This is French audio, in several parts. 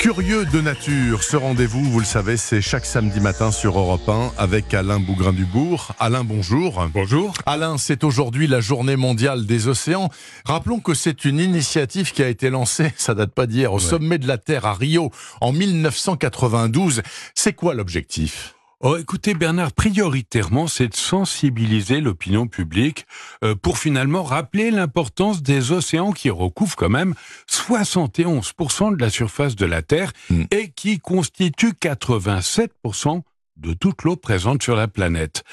Curieux de nature, ce rendez-vous, vous le savez, c'est chaque samedi matin sur Europe 1 avec Alain Bougrain-Dubourg. Alain, bonjour. Bonjour. Alain, c'est aujourd'hui la journée mondiale des océans. Rappelons que c'est une initiative qui a été lancée, ça date pas d'hier, au sommet de la Terre à Rio en 1992. C'est quoi l'objectif? Oh, écoutez Bernard, prioritairement, c'est de sensibiliser l'opinion publique euh, pour finalement rappeler l'importance des océans qui recouvrent quand même 71% de la surface de la Terre Mm. et qui constituent 87% de toute l'eau présente sur la planète.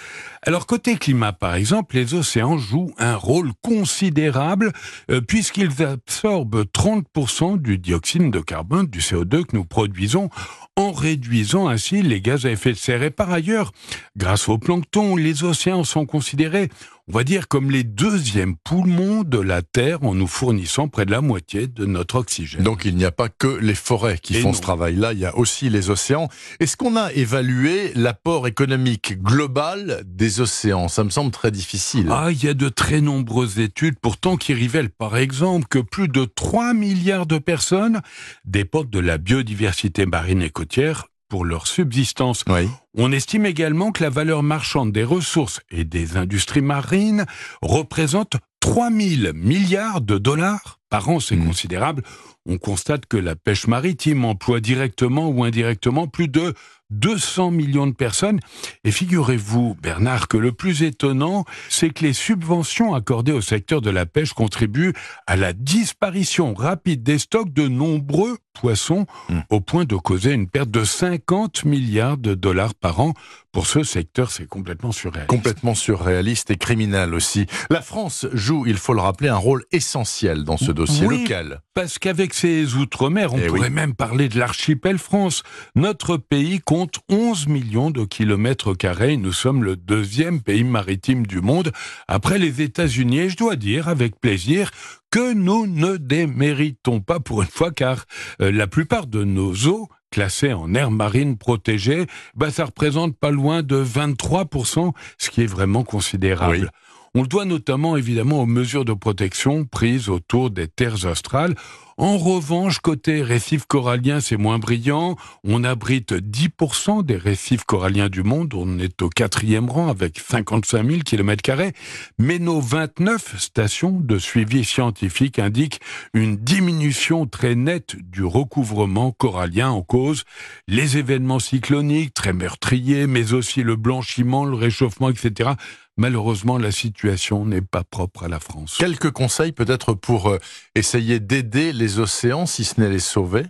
Alors côté climat par exemple, les océans jouent un rôle considérable euh, puisqu'ils absorbent 30% du dioxyde de carbone, du CO2 que nous produisons en réduisant ainsi les gaz à effet de serre. Et par ailleurs, grâce au plancton, les océans sont considérés, on va dire, comme les deuxièmes poumons de la Terre en nous fournissant près de la moitié de notre oxygène. Donc il n'y a pas que les forêts qui Et font non. ce travail-là, il y a aussi les océans. Est-ce qu'on a évalué l'apport économique global des océans? Ça me semble très difficile. Ah, il y a de très nombreuses études pourtant qui révèlent par exemple que plus de 3 milliards de personnes dépendent de la biodiversité marine et côtière pour leur subsistance. Oui. On estime également que la valeur marchande des ressources et des industries marines représente 3 000 milliards de dollars par an, c'est Mhm. considérable. On constate que la pêche maritime emploie directement ou indirectement plus de 200 millions de personnes. Et figurez-vous, Bernard, que le plus étonnant, c'est que les subventions accordées au secteur de la pêche contribuent à la disparition rapide des stocks de nombreux poissons, Mm. au point de causer une perte de 50 milliards de dollars par an. Pour ce secteur, c'est complètement surréaliste. Complètement surréaliste et criminel aussi. La France joue, il faut le rappeler, un rôle essentiel dans ce dossier. Oui. Lequel Parce qu'avec ses outre-mer, on Eh pourrait oui. même parler de l'archipel France. Notre pays compte 11 millions de kilomètres carrés. Nous sommes le deuxième pays maritime du monde, après les États-Unis. Et je dois dire, avec plaisir, que nous ne déméritons pas pour une fois, car euh, la plupart de nos eaux classées en aire marine protégée, bah, ça représente pas loin de 23%, ce qui est vraiment considérable. Oui. On le doit notamment évidemment aux mesures de protection prises autour des terres australes. En revanche, côté récifs coralliens, c'est moins brillant. On abrite 10% des récifs coralliens du monde. On est au quatrième rang avec 55 000 km. Mais nos 29 stations de suivi scientifique indiquent une diminution très nette du recouvrement corallien en cause les événements cycloniques très meurtriers, mais aussi le blanchiment, le réchauffement, etc. Malheureusement, la situation n'est pas propre à la France. Quelques conseils peut-être pour euh, essayer d'aider les océans, si ce n'est les sauver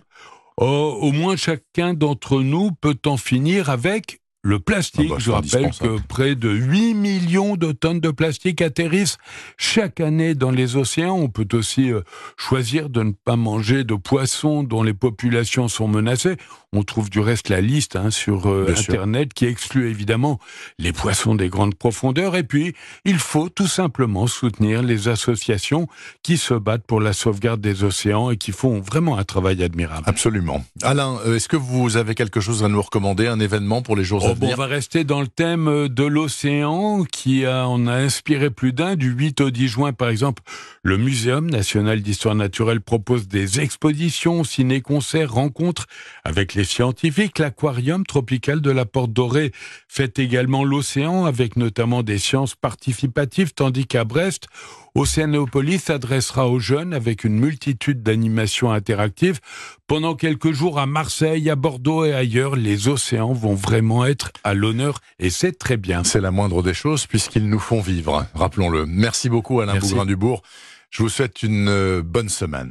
Oh, au moins chacun d'entre nous peut en finir avec le plastique. Ah bah, Je rappelle que près de 8 millions de tonnes de plastique atterrissent chaque année dans les océans. On peut aussi euh, choisir de ne pas manger de poissons dont les populations sont menacées. On trouve du reste la liste hein, sur euh, sûr. Internet qui exclut évidemment les poissons des grandes profondeurs. Et puis, il faut tout simplement soutenir les associations qui se battent pour la sauvegarde des océans et qui font vraiment un travail admirable. Absolument. Alain, euh, est-ce que vous avez quelque chose à nous recommander, un événement pour les jours à Oh, bon, on venir va rester dans le thème euh, de l'océan qui a, en a inspiré plus d'un. Du 8 au 10 juin, par exemple, le Muséum national d'histoire naturelle propose des expositions, ciné-concerts, rencontres avec les scientifiques. L'aquarium tropical de la Porte Dorée fait également l'océan avec notamment des sciences participatives, tandis qu'à Brest, Océanopolis s'adressera aux jeunes avec une multitude d'animations interactives. Pendant quelques jours à Marseille, à Bordeaux et ailleurs, les océans vont vraiment être à l'honneur et c'est très bien. C'est la moindre des choses puisqu'ils nous font vivre, rappelons-le. Merci beaucoup Alain. Bougrain-Dubourg. Je vous souhaite une euh, bonne semaine.